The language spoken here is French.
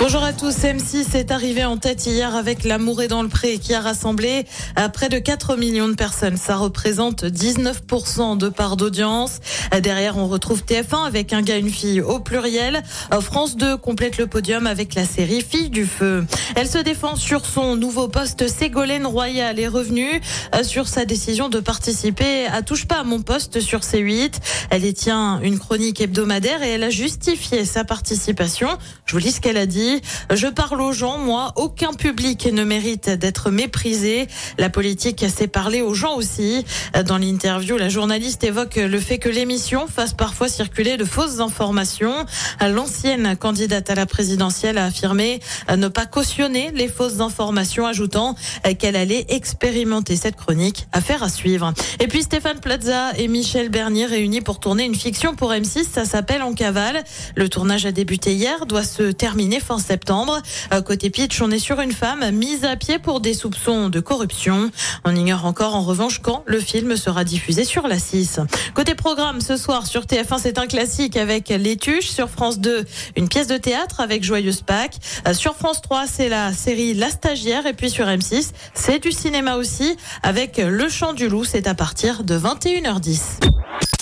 Bonjour à tous. M6 est arrivé en tête hier avec L'amour est dans le pré qui a rassemblé à près de 4 millions de personnes. Ça représente 19% de part d'audience. Derrière, on retrouve TF1 avec un gars, une fille au pluriel. France 2 complète le podium avec la série Fille du Feu. Elle se défend sur son nouveau poste. Ségolène Royal est revenue sur sa décision de participer à Touche pas à mon poste sur C8. Elle y tient une chronique hebdomadaire et elle a justifié sa participation. Je vous lis ce qu'elle a dit. Je parle aux gens, moi, aucun public ne mérite d'être méprisé. La politique, c'est parler aux gens aussi. Dans l'interview, la journaliste évoque le fait que l'émission fasse parfois circuler de fausses informations. L'ancienne candidate à la présidentielle a affirmé ne pas cautionner les fausses informations, ajoutant qu'elle allait expérimenter cette chronique. Affaire à suivre. Et puis Stéphane Plaza et Michel Bernier réunis pour tourner une fiction pour M6. Ça s'appelle En cavale. Le tournage a débuté hier, doit se terminer septembre. Côté pitch, on est sur une femme mise à pied pour des soupçons de corruption. On ignore encore en revanche quand le film sera diffusé sur la 6. Côté programme, ce soir sur TF1, c'est un classique avec Les Tuches. Sur France 2, une pièce de théâtre avec Joyeuse Pâques. Sur France 3, c'est la série La Stagiaire. Et puis sur M6, c'est du cinéma aussi avec Le Chant du Loup. C'est à partir de 21h10.